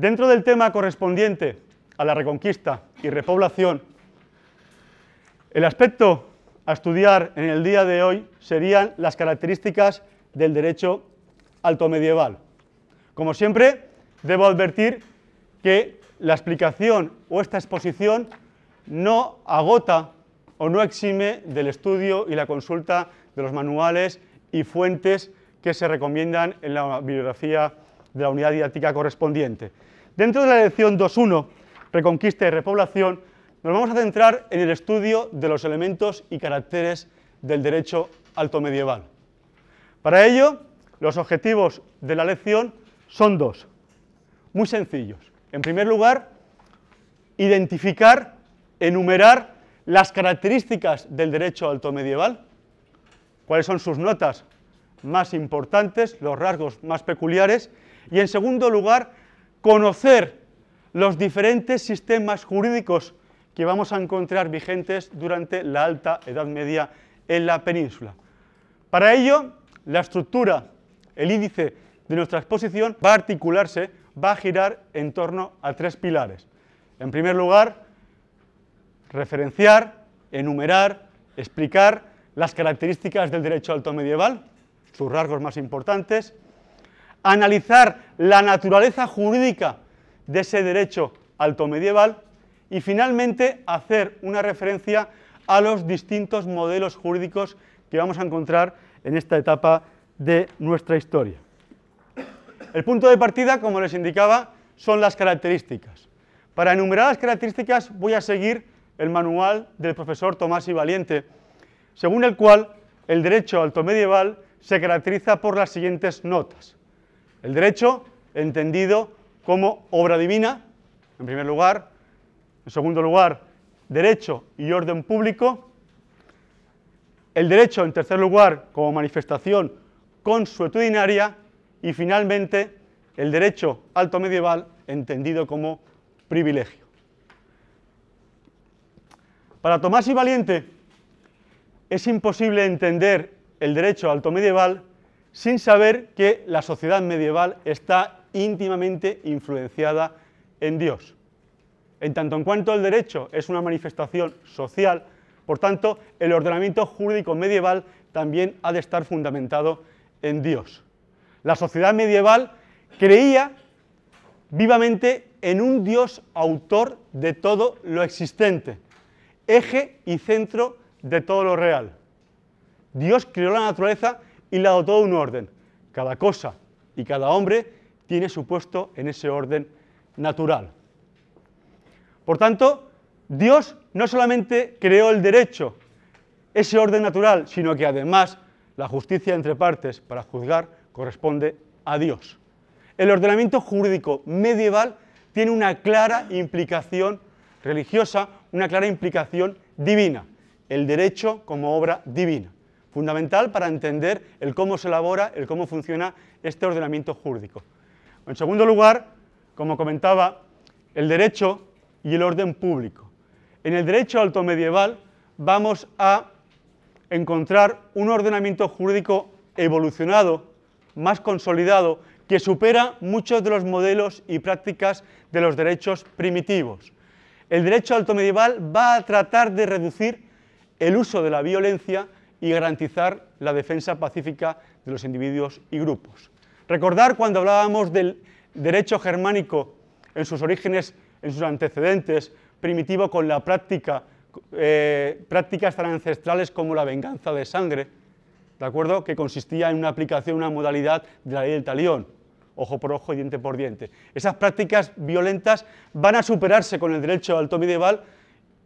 Dentro del tema correspondiente a la reconquista y repoblación, el aspecto a estudiar en el día de hoy serían las características del derecho alto medieval. Como siempre, debo advertir que la explicación o esta exposición no agota o no exime del estudio y la consulta de los manuales y fuentes que se recomiendan en la bibliografía de la unidad didáctica correspondiente. Dentro de la lección 2.1, Reconquista y Repoblación, nos vamos a centrar en el estudio de los elementos y caracteres del derecho alto medieval. Para ello, los objetivos de la lección son dos, muy sencillos. En primer lugar, identificar, enumerar las características del derecho alto medieval, cuáles son sus notas más importantes, los rasgos más peculiares, y en segundo lugar, conocer los diferentes sistemas jurídicos que vamos a encontrar vigentes durante la Alta Edad Media en la península. Para ello, la estructura, el índice de nuestra exposición va a articularse, va a girar en torno a tres pilares. En primer lugar, referenciar, enumerar, explicar las características del derecho alto medieval, sus rasgos más importantes, analizar la naturaleza jurídica de ese derecho alto medieval y finalmente hacer una referencia a los distintos modelos jurídicos que vamos a encontrar en esta etapa de nuestra historia. El punto de partida, como les indicaba, son las características. Para enumerar las características voy a seguir el manual del profesor Tomás y Valiente, según el cual el derecho alto medieval se caracteriza por las siguientes notas. El derecho, entendido como obra divina, en primer lugar. En segundo lugar, derecho y orden público. El derecho, en tercer lugar, como manifestación consuetudinaria. Y finalmente, el derecho alto medieval, entendido como privilegio. Para Tomás y Valiente, es imposible entender el derecho alto medieval sin saber que la sociedad medieval está íntimamente influenciada en Dios. En tanto en cuanto el derecho es una manifestación social, por tanto, el ordenamiento jurídico medieval también ha de estar fundamentado en Dios. La sociedad medieval creía vivamente en un Dios autor de todo lo existente, eje y centro de todo lo real. Dios creó la naturaleza y le ha dado todo un orden. Cada cosa y cada hombre tiene su puesto en ese orden natural. Por tanto, Dios no solamente creó el derecho, ese orden natural, sino que además la justicia entre partes para juzgar corresponde a Dios. El ordenamiento jurídico medieval tiene una clara implicación religiosa, una clara implicación divina, el derecho como obra divina fundamental para entender el cómo se elabora, el cómo funciona este ordenamiento jurídico. En segundo lugar, como comentaba, el derecho y el orden público. En el derecho alto medieval vamos a encontrar un ordenamiento jurídico evolucionado, más consolidado, que supera muchos de los modelos y prácticas de los derechos primitivos. El derecho alto medieval va a tratar de reducir el uso de la violencia y garantizar la defensa pacífica de los individuos y grupos. Recordar cuando hablábamos del derecho germánico en sus orígenes, en sus antecedentes, primitivo con la práctica, eh, prácticas tan ancestrales como la venganza de sangre, ¿de acuerdo? que consistía en una aplicación, una modalidad de la ley del talión, ojo por ojo y diente por diente. Esas prácticas violentas van a superarse con el derecho alto medieval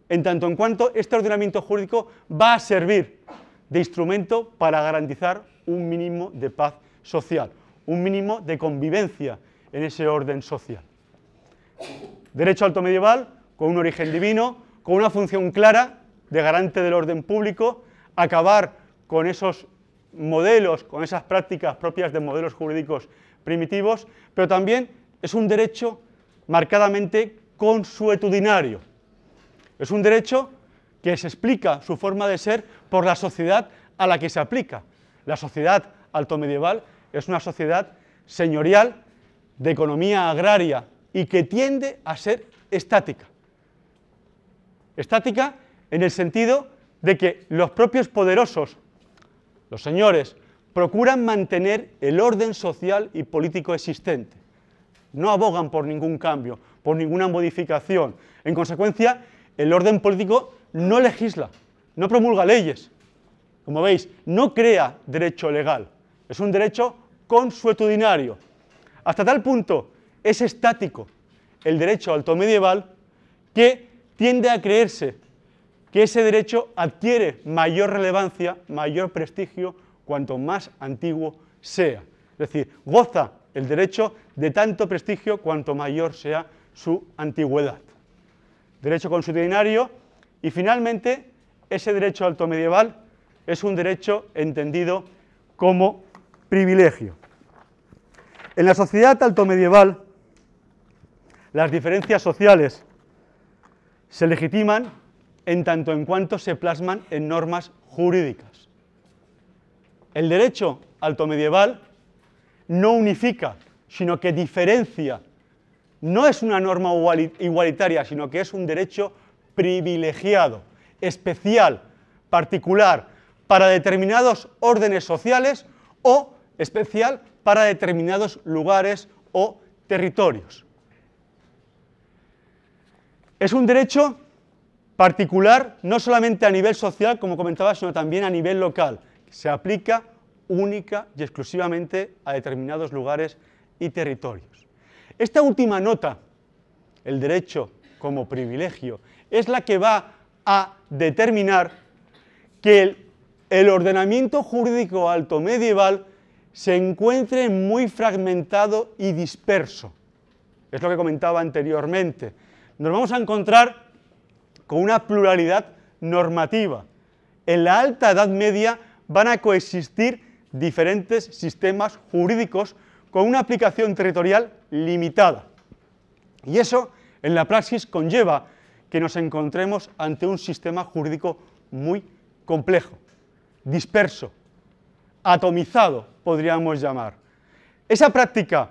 en tanto en cuanto este ordenamiento jurídico va a servir de instrumento para garantizar un mínimo de paz social, un mínimo de convivencia en ese orden social. Derecho alto medieval, con un origen divino, con una función clara de garante del orden público, acabar con esos modelos, con esas prácticas propias de modelos jurídicos primitivos, pero también es un derecho marcadamente consuetudinario. Es un derecho que se explica su forma de ser por la sociedad a la que se aplica. La sociedad altomedieval es una sociedad señorial de economía agraria y que tiende a ser estática. Estática en el sentido de que los propios poderosos, los señores, procuran mantener el orden social y político existente. No abogan por ningún cambio, por ninguna modificación. En consecuencia, el orden político no legisla, no promulga leyes. Como veis, no crea derecho legal, es un derecho consuetudinario. Hasta tal punto es estático el derecho alto medieval que tiende a creerse que ese derecho adquiere mayor relevancia, mayor prestigio, cuanto más antiguo sea. Es decir, goza el derecho de tanto prestigio cuanto mayor sea su antigüedad. Derecho consuetudinario y finalmente ese derecho alto medieval es un derecho entendido como privilegio. En la sociedad alto medieval, las diferencias sociales se legitiman en tanto en cuanto se plasman en normas jurídicas. El derecho alto medieval no unifica, sino que diferencia. No es una norma igualitaria, sino que es un derecho privilegiado, especial, particular, para determinados órdenes sociales o especial para determinados lugares o territorios. Es un derecho particular no solamente a nivel social, como comentaba, sino también a nivel local. Se aplica única y exclusivamente a determinados lugares y territorios. Esta última nota, el derecho como privilegio, es la que va a determinar que el, ordenamiento jurídico alto medieval se encuentre muy fragmentado y disperso. Es lo que comentaba anteriormente. Nos vamos a encontrar con una pluralidad normativa. En la alta Edad Media van a coexistir diferentes sistemas jurídicos con una aplicación territorial limitada. Y eso en la praxis conlleva que nos encontremos ante un sistema jurídico muy complejo, disperso, atomizado, podríamos llamar. Esa práctica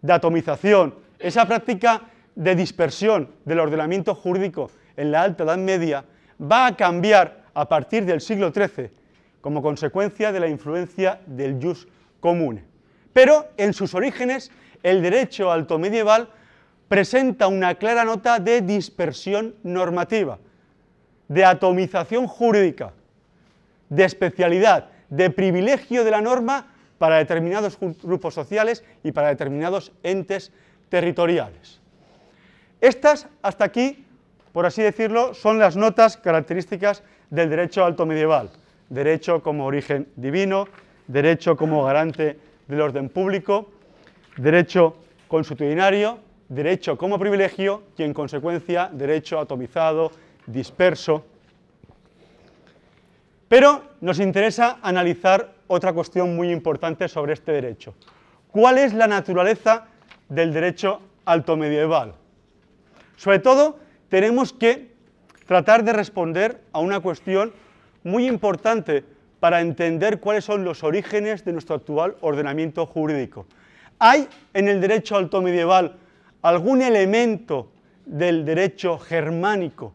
de atomización, esa práctica de dispersión del ordenamiento jurídico en la Alta Edad Media va a cambiar a partir del siglo XIII como consecuencia de la influencia del jus comune. Pero en sus orígenes el derecho alto medieval presenta una clara nota de dispersión normativa, de atomización jurídica, de especialidad, de privilegio de la norma para determinados grupos sociales y para determinados entes territoriales. Estas, hasta aquí, por así decirlo, son las notas características del derecho alto medieval. Derecho como origen divino, derecho como garante del orden público, derecho consuetudinario, derecho como privilegio y, en consecuencia, derecho atomizado, disperso. Pero nos interesa analizar otra cuestión muy importante sobre este derecho. ¿Cuál es la naturaleza del derecho alto medieval? Sobre todo, tenemos que tratar de responder a una cuestión muy importante para entender cuáles son los orígenes de nuestro actual ordenamiento jurídico. ¿Hay en el derecho alto medieval algún elemento del derecho germánico?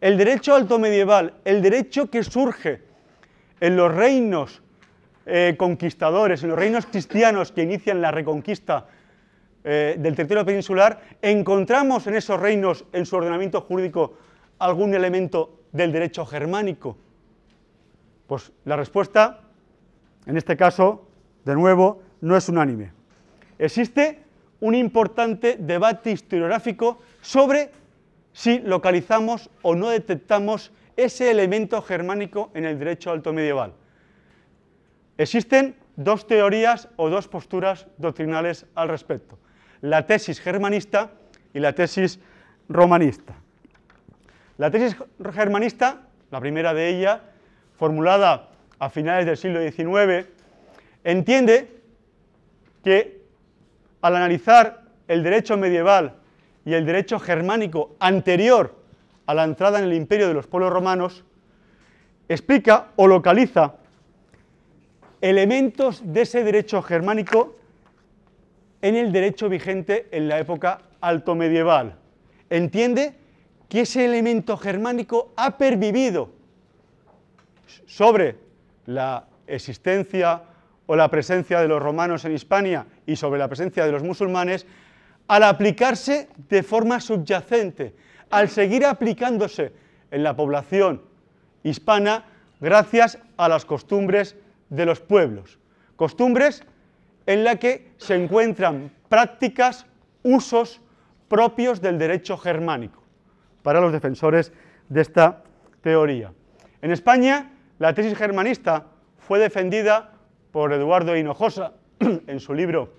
El derecho alto medieval, el derecho que surge en los reinos eh, conquistadores, en los reinos cristianos que inician la reconquista eh, del territorio peninsular, encontramos en esos reinos, en su ordenamiento jurídico, algún elemento del derecho germánico? Pues la respuesta, en este caso, de nuevo, no es unánime. Existe un importante debate historiográfico sobre si localizamos o no detectamos ese elemento germánico en el derecho alto medieval. Existen dos teorías o dos posturas doctrinales al respecto, la tesis germanista y la tesis romanista. La tesis germanista, la primera de ellas, formulada a finales del siglo XIX, entiende que al analizar el derecho medieval y el derecho germánico anterior a la entrada en el imperio de los pueblos romanos, explica o localiza elementos de ese derecho germánico en el derecho vigente en la época alto medieval. Entiende que ese elemento germánico ha pervivido sobre la existencia o la presencia de los romanos en Hispania y sobre la presencia de los musulmanes al aplicarse de forma subyacente, al seguir aplicándose en la población hispana gracias a las costumbres de los pueblos. Costumbres en las que se encuentran prácticas, usos propios del derecho germánico, para los defensores de esta teoría. En España, la tesis germanista fue defendida por Eduardo Hinojosa en su libro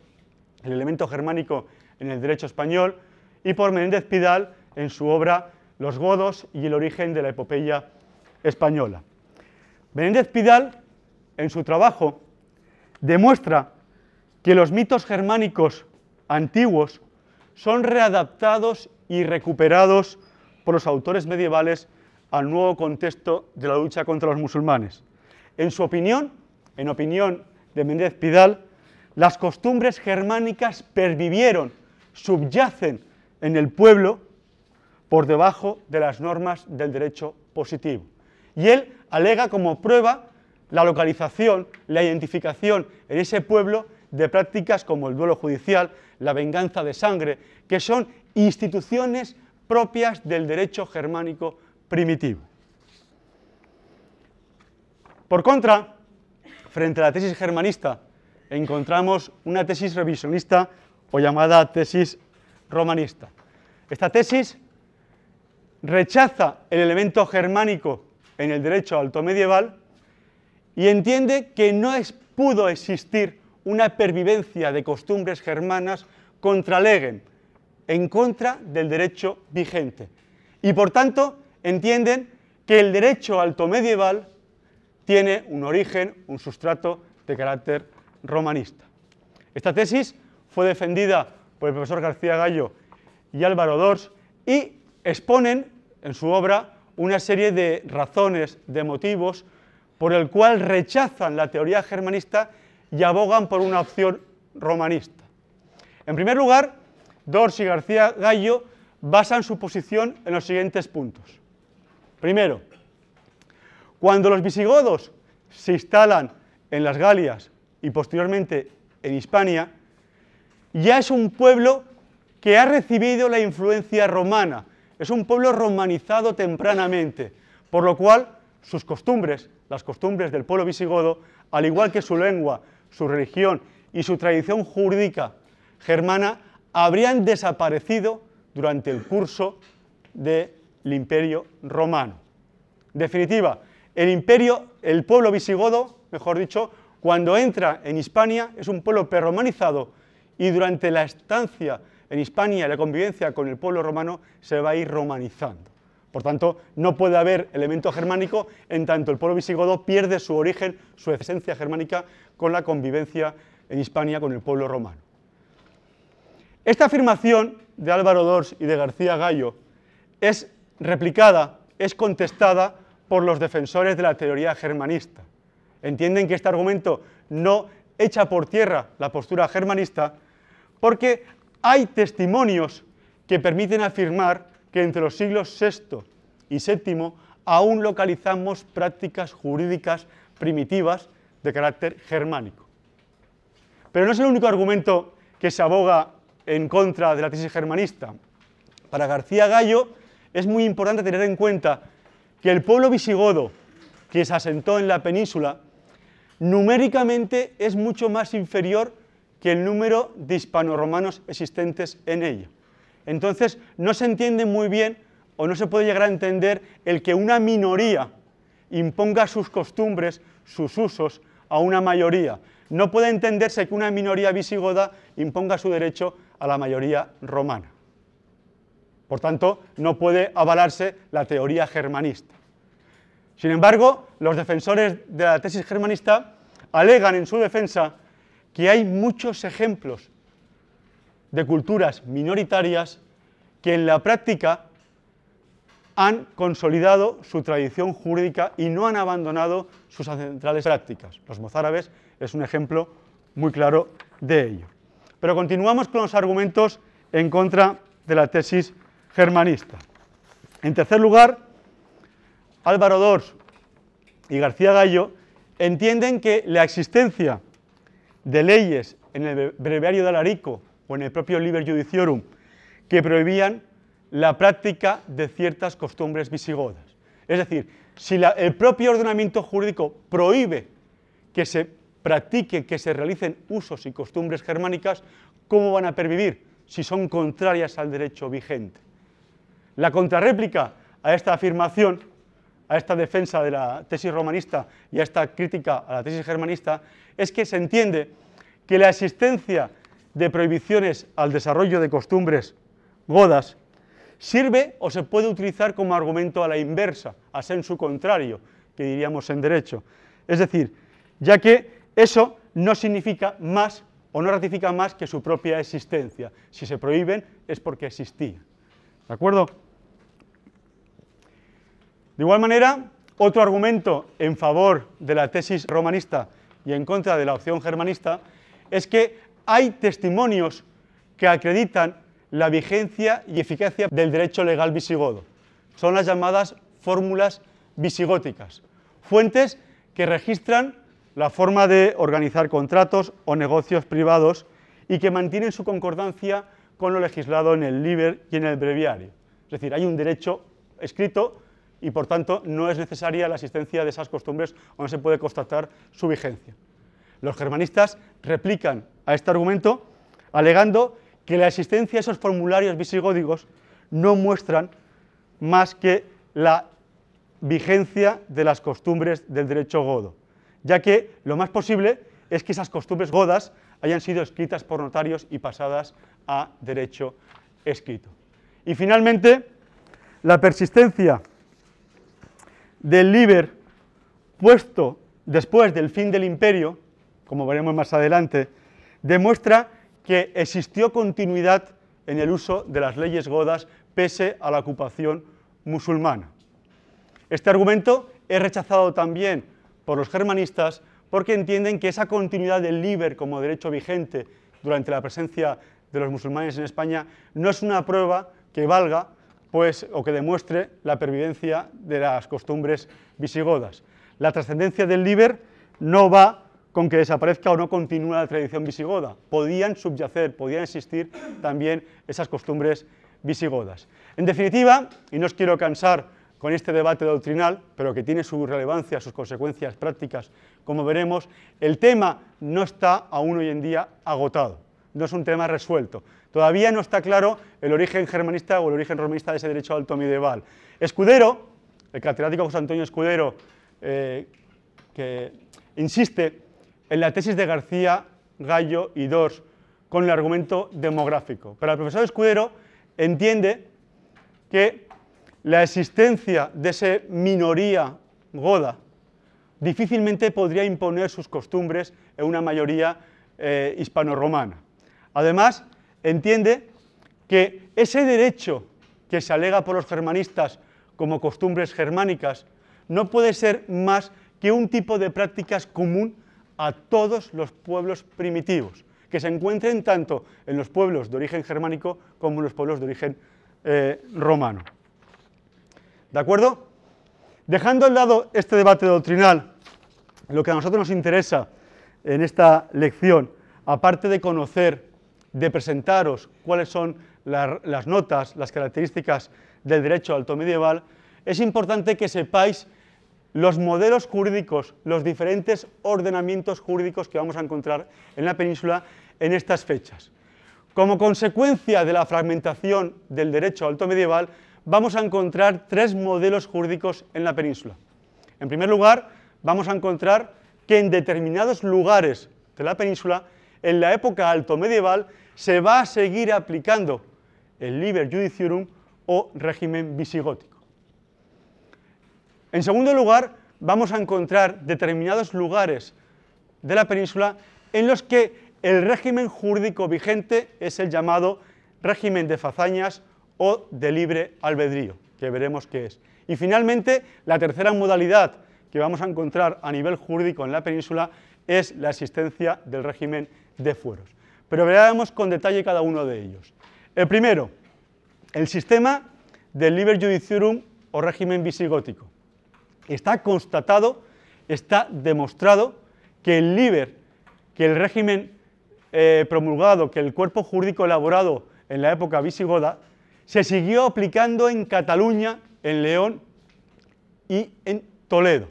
El elemento germánico en el derecho español y por Menéndez Pidal en su obra Los godos y el origen de la epopeya española. Menéndez Pidal, en su trabajo, demuestra que los mitos germánicos antiguos son readaptados y recuperados por los autores medievales al nuevo contexto de la lucha contra los musulmanes. En su opinión, en opinión de Méndez Pidal, las costumbres germánicas pervivieron, subyacen en el pueblo por debajo de las normas del derecho positivo. Y él alega como prueba la localización, la identificación en ese pueblo de prácticas como el duelo judicial, la venganza de sangre, que son instituciones propias del derecho germánico primitivo. Por contra, frente a la tesis germanista encontramos una tesis revisionista o llamada tesis romanista. Esta tesis rechaza el elemento germánico en el derecho alto medieval y entiende que no pudo existir una pervivencia de costumbres germanas contra legem, en contra del derecho vigente. Y por tanto entienden que el derecho alto medieval tiene un origen, un sustrato de carácter romanista. Esta tesis fue defendida por el profesor García Gallo y Álvaro Dors y exponen en su obra una serie de razones, de motivos, por el cual rechazan la teoría germanista y abogan por una opción romanista. En primer lugar, Dors y García Gallo basan su posición en los siguientes puntos. Primero, cuando los visigodos se instalan en las Galias y posteriormente en Hispania, ya es un pueblo que ha recibido la influencia romana, es un pueblo romanizado tempranamente, por lo cual sus costumbres, las costumbres del pueblo visigodo, al igual que su lengua, su religión y su tradición jurídica germana, habrían desaparecido durante el curso del imperio romano. Definitiva, el imperio, el pueblo visigodo, mejor dicho, cuando entra en Hispania es un pueblo perromanizado y durante la estancia en Hispania la convivencia con el pueblo romano se va a ir romanizando. Por tanto, no puede haber elemento germánico en tanto el pueblo visigodo pierde su origen, su esencia germánica con la convivencia en Hispania con el pueblo romano. Esta afirmación de Álvaro Dors y de García Gallo es replicada, es contestada por los defensores de la teoría germanista. Entienden que este argumento no echa por tierra la postura germanista porque hay testimonios que permiten afirmar que entre los siglos VI y VII aún localizamos prácticas jurídicas primitivas de carácter germánico. Pero no es el único argumento que se aboga en contra de la tesis germanista. Para García Gallo es muy importante tener en cuenta que el pueblo visigodo que se asentó en la península numéricamente es mucho más inferior que el número de hispanoromanos existentes en ella. Entonces, no se entiende muy bien o no se puede llegar a entender el que una minoría imponga sus costumbres, sus usos a una mayoría. No puede entenderse que una minoría visigoda imponga su derecho a la mayoría romana. Por tanto, no puede avalarse la teoría germanista. Sin embargo, los defensores de la tesis germanista alegan en su defensa que hay muchos ejemplos de culturas minoritarias que en la práctica han consolidado su tradición jurídica y no han abandonado sus ancestrales prácticas. Los mozárabes es un ejemplo muy claro de ello. Pero continuamos con los argumentos en contra de la tesis germanista. En tercer lugar, Álvaro Dors y García Gallo entienden que la existencia de leyes en el breviario de Alarico o en el propio Liber Judiciorum que prohibían la práctica de ciertas costumbres visigodas. Es decir, si el propio ordenamiento jurídico prohíbe que se practiquen, que se realicen usos y costumbres germánicas, ¿cómo van a pervivir si son contrarias al derecho vigente? La contrarréplica a esta afirmación, a esta defensa de la tesis romanista y a esta crítica a la tesis germanista, es que se entiende que la existencia de prohibiciones al desarrollo de costumbres godas sirve o se puede utilizar como argumento a la inversa, a su contrario, que diríamos en derecho. Es decir, ya que eso no significa más o no ratifica más que su propia existencia. Si se prohíben es porque existían. ¿De acuerdo? De igual manera, otro argumento en favor de la tesis romanista y en contra de la opción germanista es que hay testimonios que acreditan la vigencia y eficacia del derecho legal visigodo. Son las llamadas fórmulas visigóticas, fuentes que registran la forma de organizar contratos o negocios privados y que mantienen su concordancia con lo legislado en el Liber y en el Breviario. Es decir, hay un derecho escrito y por tanto no es necesaria la existencia de esas costumbres o no se puede constatar su vigencia. Los germanistas replican a este argumento alegando que la existencia de esos formularios visigódigos no muestran más que la vigencia de las costumbres del derecho godo, ya que lo más posible es que esas costumbres godas hayan sido escritas por notarios y pasadas a derecho escrito. Y finalmente, la persistencia del Liber puesto después del fin del imperio, como veremos más adelante, demuestra que existió continuidad en el uso de las leyes godas pese a la ocupación musulmana. Este argumento es rechazado también por los germanistas porque entienden que esa continuidad del liber como derecho vigente durante la presencia de los musulmanes en España no es una prueba que valga pues, o que demuestre la pervivencia de las costumbres visigodas. La trascendencia del liber no va con que desaparezca o no continúe la tradición visigoda. Podían subyacer, podían existir también esas costumbres visigodas. En definitiva, y no os quiero cansar con este debate doctrinal, pero que tiene su relevancia, sus consecuencias prácticas, como veremos, el tema no está aún hoy en día agotado, no es un tema resuelto. Todavía no está claro el origen germanista o el origen romanista de ese derecho alto medieval. Escudero, el catedrático José Antonio Escudero, eh, que insiste en la tesis de García, Gallo y Dors con el argumento demográfico. Pero el profesor Escudero entiende que la existencia de esa minoría goda difícilmente podría imponer sus costumbres en una mayoría eh, hispano-romana. Además, entiende que ese derecho que se alega por los germanistas como costumbres germánicas no puede ser más que un tipo de prácticas común a todos los pueblos primitivos, que se encuentren tanto en los pueblos de origen germánico como en los pueblos de origen eh, romano. ¿De acuerdo? Dejando al lado este debate doctrinal, lo que a nosotros nos interesa en esta lección, aparte de conocer, de presentaros cuáles son las notas, las características del derecho alto medieval, es importante que sepáis los modelos jurídicos, los diferentes ordenamientos jurídicos que vamos a encontrar en la península en estas fechas. Como consecuencia de la fragmentación del derecho alto medieval, vamos a encontrar tres modelos jurídicos en la península. En primer lugar, vamos a encontrar que en determinados lugares de la península, en la época alto medieval, se va a seguir aplicando el liber judiciorum o régimen visigótico. En segundo lugar, vamos a encontrar determinados lugares de la península en los que el régimen jurídico vigente es el llamado régimen de fazañas o de libre albedrío. que veremos qué es. Y finalmente, la tercera modalidad que vamos a encontrar a nivel jurídico en la península es la existencia del régimen de fueros. Pero veremos con detalle cada uno de ellos. El primero, el sistema del liber judiciarum o régimen visigótico. Está constatado, está demostrado que el liber, que el régimen eh, promulgado, que el cuerpo jurídico elaborado en la época visigoda, se siguió aplicando en Cataluña, en León y en Toledo.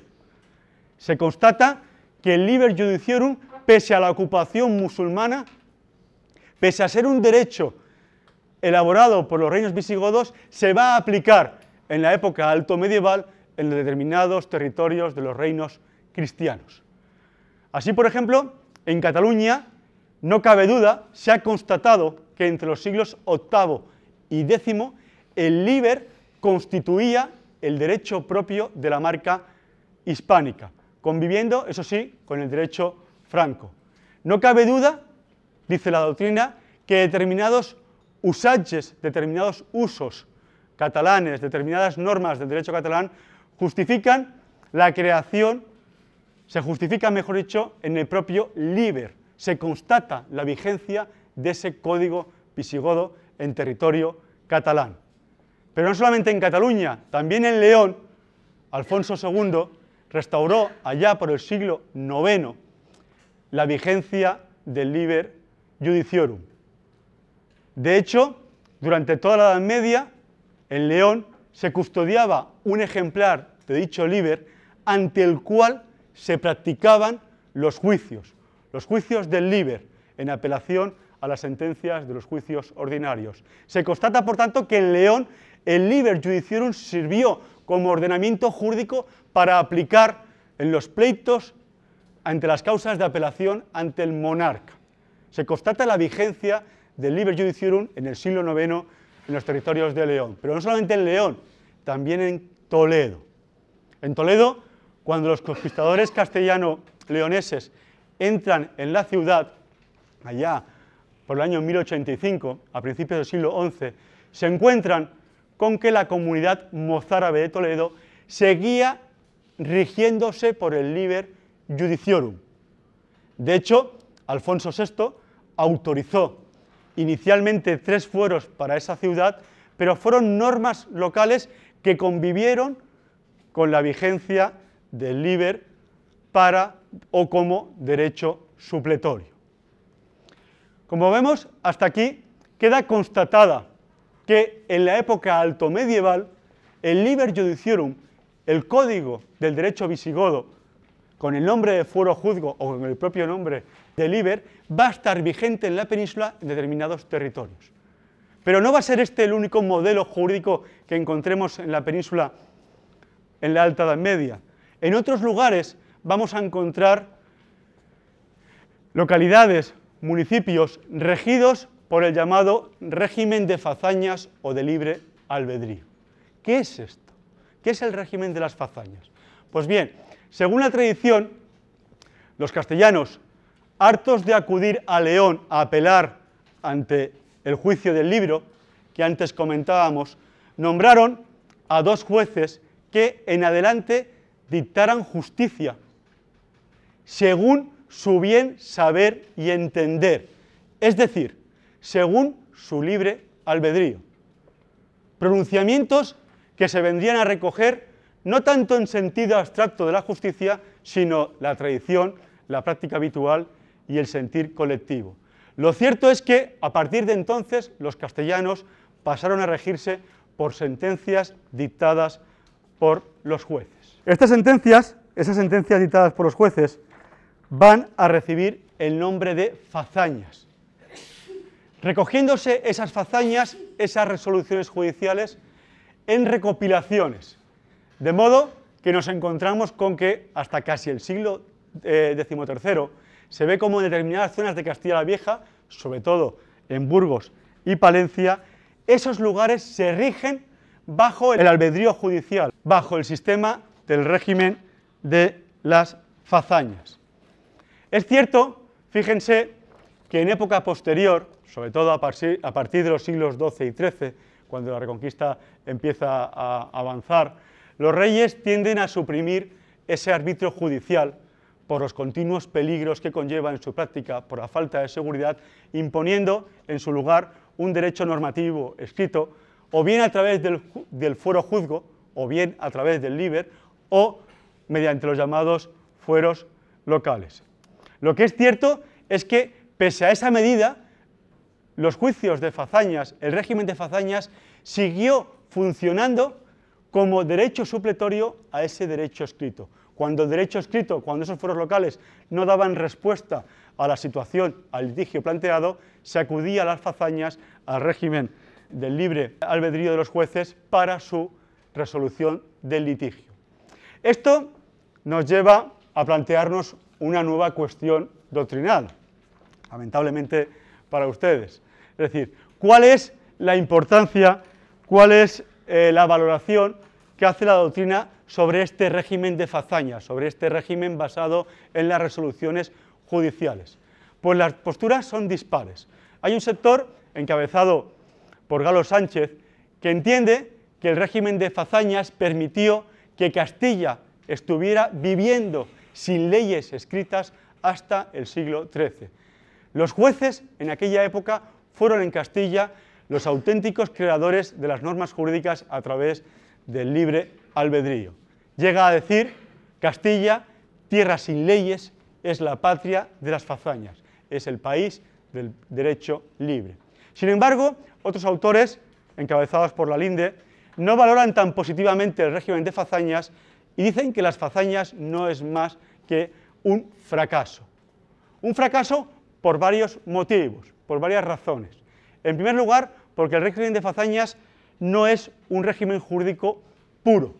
Se constata que el liber judiciarum, pese a la ocupación musulmana, pese a ser un derecho elaborado por los reinos visigodos, se va a aplicar en la época alto medieval en determinados territorios de los reinos cristianos. Así, por ejemplo, en Cataluña, no cabe duda, se ha constatado que entre los siglos VIII y X el liber constituía el derecho propio de la marca hispánica, conviviendo, eso sí, con el derecho franco. No cabe duda, dice la doctrina, que determinados usages, determinados usos catalanes, determinadas normas del derecho catalán, justifican la creación, se justifica, mejor dicho, en el propio liber, se constata la vigencia de ese código visigodo en territorio catalán. Pero no solamente en Cataluña, también en León, Alfonso II restauró allá por el siglo IX la vigencia del liber judiciorum. De hecho, durante toda la Edad Media, en León se custodiaba un ejemplar de dicho liber ante el cual se practicaban los juicios, los juicios del liber, en apelación a las sentencias de los juicios ordinarios. Se constata, por tanto, que en León el liber judiciarum sirvió como ordenamiento jurídico para aplicar en los pleitos ante las causas de apelación ante el monarca. Se constata la vigencia del liber judiciarum en el siglo IX en los territorios de León, pero no solamente en León, también en Toledo. En Toledo, cuando los conquistadores castellano-leoneses entran en la ciudad, allá por el año 1085, a principios del siglo XI, se encuentran con que la comunidad mozárabe de Toledo seguía rigiéndose por el liber judiciorum. De hecho, Alfonso VI autorizó inicialmente tres fueros para esa ciudad, pero fueron normas locales que convivieron con la vigencia del liber para o como derecho supletorio. Como vemos, hasta aquí queda constatada que en la época alto medieval el liber judiciorum, el código del derecho visigodo, con el nombre de fuero juzgo o con el propio nombre de liber, va a estar vigente en la península en determinados territorios. Pero no va a ser este el único modelo jurídico que encontremos en la península en la Alta Edad Media. En otros lugares vamos a encontrar localidades, municipios regidos por el llamado régimen de fazañas o de libre albedrío. ¿Qué es esto? ¿Qué es el régimen de las fazañas? Pues bien, según la tradición, los castellanos, hartos de acudir a León a apelar ante el juicio del libro que antes comentábamos, nombraron a dos jueces que en adelante dictaran justicia, según su bien saber y entender, es decir, según su libre albedrío. Pronunciamientos que se vendrían a recoger no tanto en sentido abstracto de la justicia, sino la tradición, la práctica habitual y el sentir colectivo. Lo cierto es que a partir de entonces los castellanos pasaron a regirse por sentencias dictadas por los jueces. Estas sentencias, esas sentencias dictadas por los jueces, van a recibir el nombre de fazañas. Recogiéndose esas fazañas, esas resoluciones judiciales, en recopilaciones, de modo que nos encontramos con que hasta casi el siglo XIII eh, se ve como en determinadas zonas de Castilla la Vieja, sobre todo en Burgos y Palencia, esos lugares se rigen bajo el albedrío judicial, bajo el sistema del régimen de las fazañas. Es cierto, fíjense, que en época posterior, sobre todo a partir de los siglos XII y XIII, cuando la reconquista empieza a avanzar, los reyes tienden a suprimir ese arbitrio judicial por los continuos peligros que conlleva en su práctica por la falta de seguridad, imponiendo en su lugar un derecho normativo escrito, o bien a través del, del fuero juzgo, o bien a través del LIBER, o mediante los llamados fueros locales. Lo que es cierto es que, pese a esa medida, los juicios de fazañas, el régimen de fazañas, siguió funcionando como derecho supletorio a ese derecho escrito. Cuando el derecho escrito, cuando esos foros locales no daban respuesta a la situación, al litigio planteado, se acudía a las fazañas, al régimen del libre albedrío de los jueces para su resolución del litigio. Esto nos lleva a plantearnos una nueva cuestión doctrinal, lamentablemente para ustedes. Es decir, ¿cuál es la importancia, cuál es eh, la valoración que hace la doctrina sobre este régimen de fazañas, sobre este régimen basado en las resoluciones judiciales? Pues las posturas son dispares. Hay un sector encabezado por Galo Sánchez que entiende que el régimen de fazañas permitió que Castilla estuviera viviendo sin leyes escritas hasta el siglo XIII. Los jueces en aquella época fueron en Castilla los auténticos creadores de las normas jurídicas a través del libre albedrío. Llega a decir, Castilla, tierra sin leyes, es la patria de las fazañas, es el país del derecho libre. Sin embargo, otros autores, encabezados por la Linde, no valoran tan positivamente el régimen de fazañas y dicen que las fazañas no es más que un fracaso. Un fracaso por varios motivos, por varias razones. En primer lugar, porque el régimen de fazañas no es un régimen jurídico puro.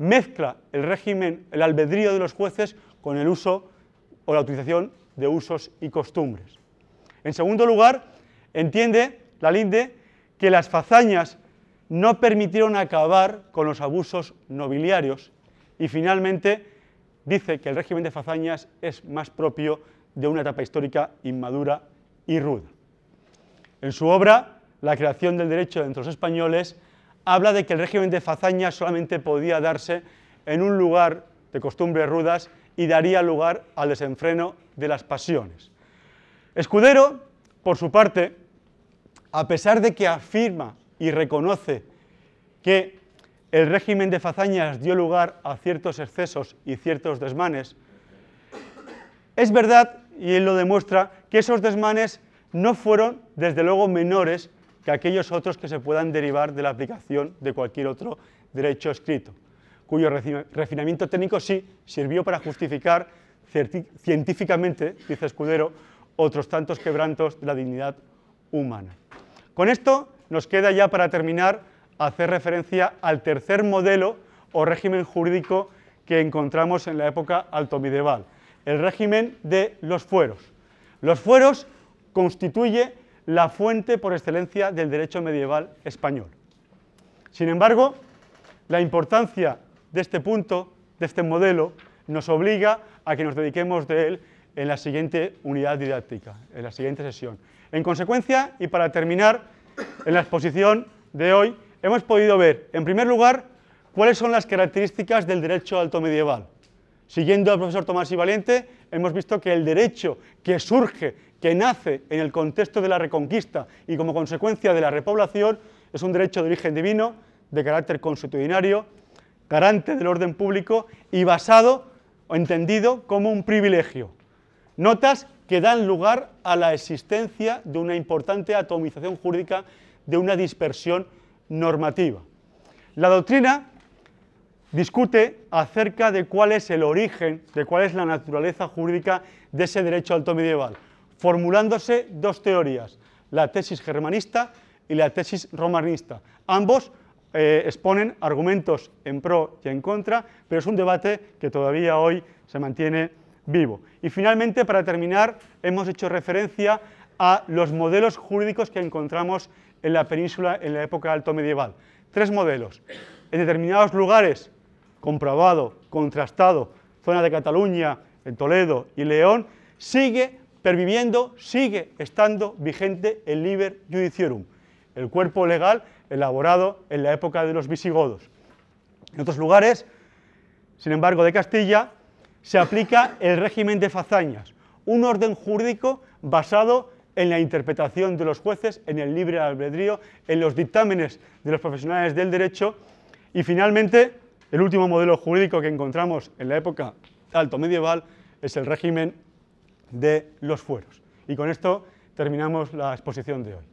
Mezcla el régimen, el albedrío de los jueces con el uso o la utilización de usos y costumbres. En segundo lugar, entiende la Linde que las fazañas no permitieron acabar con los abusos nobiliarios y finalmente dice que el régimen de fazañas es más propio de una etapa histórica inmadura y ruda. En su obra, La creación del derecho entre los españoles, habla de que el régimen de fazañas solamente podía darse en un lugar de costumbres rudas y daría lugar al desenfreno de las pasiones. Escudero, por su parte, a pesar de que afirma y reconoce que el régimen de fazañas dio lugar a ciertos excesos y ciertos desmanes, es verdad, y él lo demuestra, que esos desmanes no fueron, desde luego, menores que aquellos otros que se puedan derivar de la aplicación de cualquier otro derecho escrito, cuyo refinamiento técnico sí sirvió para justificar científicamente, dice Escudero, otros tantos quebrantos de la dignidad humana. Con esto nos queda ya para terminar hacer referencia al tercer modelo o régimen jurídico que encontramos en la época altomedieval, el régimen de los fueros. Los fueros constituye la fuente por excelencia del derecho medieval español. Sin embargo, la importancia de este punto, de este modelo, nos obliga a que nos dediquemos de él en la siguiente unidad didáctica, en la siguiente sesión. En consecuencia, y para terminar, en la exposición de hoy hemos podido ver, en primer lugar, cuáles son las características del derecho alto medieval. Siguiendo al profesor Tomás y Valiente, hemos visto que el derecho que surge, que nace en el contexto de la reconquista y como consecuencia de la repoblación, es un derecho de origen divino, de carácter consuetudinario, garante del orden público y basado o entendido como un privilegio. Notas que dan lugar a la existencia de una importante atomización jurídica, de una dispersión normativa. La doctrina discute acerca de cuál es el origen, de cuál es la naturaleza jurídica de ese derecho alto medieval, formulándose dos teorías, la tesis germanista y la tesis romanista. Ambos eh, exponen argumentos en pro y en contra, pero es un debate que todavía hoy se mantiene vivo. Y finalmente, para terminar, hemos hecho referencia a los modelos jurídicos que encontramos en la península en la época alto medieval. Tres modelos. En determinados lugares, comprobado, contrastado, zona de Cataluña, en Toledo y León, sigue perviviendo, sigue estando vigente el liber judiciorum, el cuerpo legal elaborado en la época de los visigodos. En otros lugares, sin embargo, de Castilla, se aplica el régimen de fazañas, un orden jurídico basado en la interpretación de los jueces, en el libre albedrío, en los dictámenes de los profesionales del derecho y finalmente el último modelo jurídico que encontramos en la época alto medieval es el régimen de los fueros. Y con esto terminamos la exposición de hoy.